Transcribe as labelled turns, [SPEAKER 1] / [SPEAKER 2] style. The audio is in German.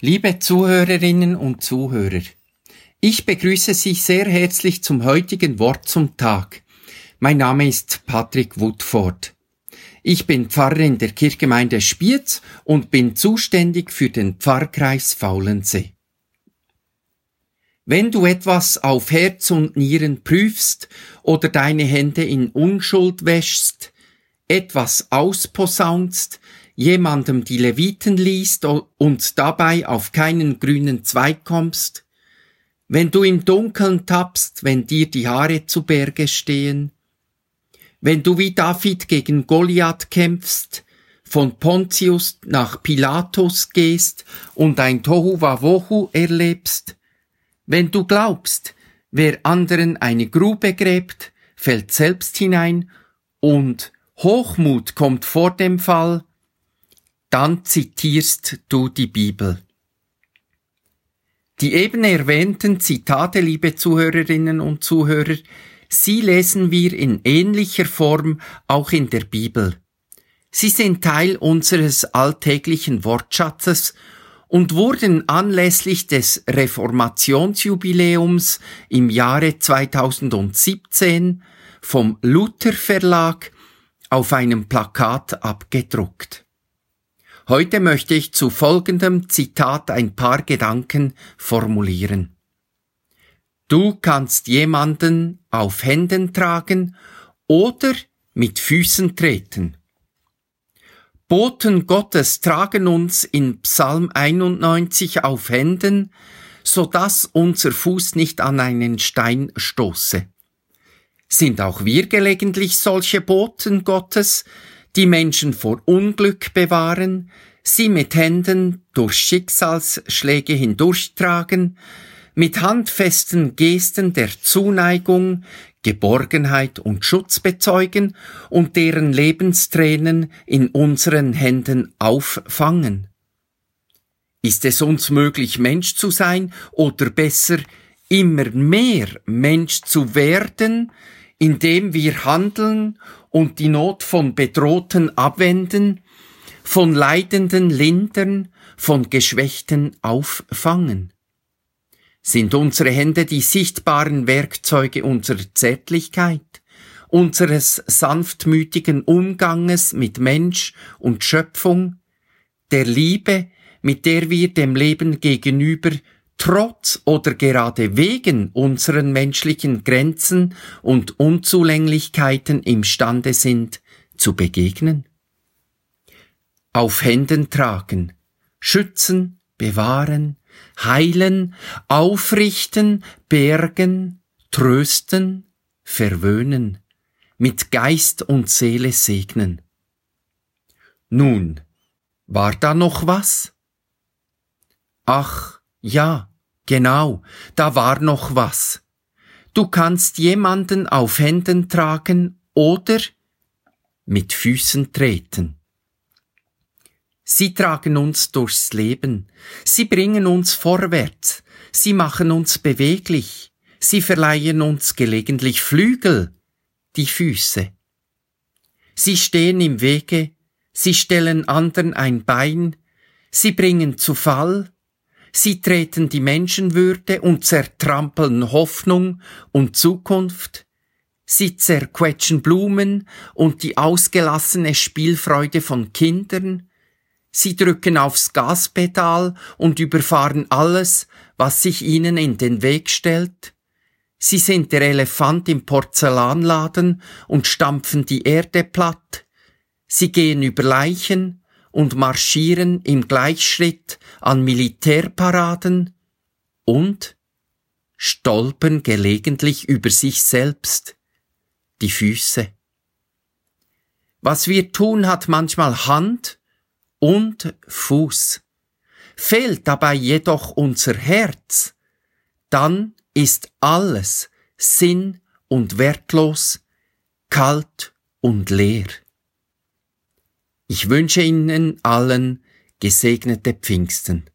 [SPEAKER 1] Liebe Zuhörerinnen und Zuhörer, ich begrüße Sie sehr herzlich zum heutigen Wort zum Tag. Mein Name ist Patrick Woodford. Ich bin Pfarrer in der Kirchgemeinde Spiez und bin zuständig für den Pfarrkreis Faulensee. Wenn du etwas auf Herz und Nieren prüfst oder deine Hände in Unschuld wäschst, etwas ausposaunst, jemandem die Leviten liest und dabei auf keinen grünen Zweig kommst, wenn du im Dunkeln tappst, wenn dir die Haare zu Berge stehen, wenn du wie David gegen Goliath kämpfst, von Pontius nach Pilatus gehst und ein Tohu Wawohu erlebst, wenn du glaubst, wer anderen eine Grube gräbt, fällt selbst hinein und Hochmut kommt vor dem Fall, dann zitierst du die Bibel. Die eben erwähnten Zitate, liebe Zuhörerinnen und Zuhörer, sie lesen wir in ähnlicher Form auch in der Bibel. Sie sind Teil unseres alltäglichen Wortschatzes und wurden anlässlich des Reformationsjubiläums im Jahre 2017 vom Luther Verlag auf einem Plakat abgedruckt. Heute möchte ich zu folgendem Zitat ein paar Gedanken formulieren. Du kannst jemanden auf Händen tragen oder mit Füßen treten. Boten Gottes tragen uns in Psalm 91 auf Händen, so dass unser Fuß nicht an einen Stein stoße. Sind auch wir gelegentlich solche Boten Gottes, die Menschen vor Unglück bewahren, sie mit Händen durch Schicksalsschläge hindurchtragen, mit handfesten Gesten der Zuneigung, Geborgenheit und Schutz bezeugen und deren Lebenstränen in unseren Händen auffangen. Ist es uns möglich, Mensch zu sein oder besser immer mehr Mensch zu werden, indem wir handeln und die Not von Bedrohten abwenden, von Leidenden lindern, von Geschwächten auffangen? Sind unsere Hände die sichtbaren Werkzeuge unserer Zärtlichkeit, unseres sanftmütigen Umganges mit Mensch und Schöpfung, der Liebe, mit der wir dem Leben gegenüber trotz oder gerade wegen unseren menschlichen Grenzen und Unzulänglichkeiten imstande sind zu begegnen? Auf Händen tragen, schützen, bewahren, heilen, aufrichten, bergen, trösten, verwöhnen, mit Geist und Seele segnen. Nun, war da noch was? Ach, ja, genau, da war noch was. Du kannst jemanden auf Händen tragen oder mit Füßen treten. Sie tragen uns durchs Leben, sie bringen uns vorwärts, sie machen uns beweglich, sie verleihen uns gelegentlich Flügel, die Füße. Sie stehen im Wege, sie stellen anderen ein Bein, sie bringen zu Fall, Sie treten die Menschenwürde und zertrampeln Hoffnung und Zukunft. Sie zerquetschen Blumen und die ausgelassene Spielfreude von Kindern. Sie drücken aufs Gaspedal und überfahren alles, was sich ihnen in den Weg stellt. Sie sind der Elefant im Porzellanladen und stampfen die Erde platt. Sie gehen über Leichen und marschieren im Gleichschritt an Militärparaden und stolpern gelegentlich über sich selbst, die Füße. Was wir tun, hat manchmal Hand und Fuß. Fehlt dabei jedoch unser Herz, dann ist alles sinn- und wertlos, kalt und leer. Ich wünsche Ihnen allen gesegnete Pfingsten.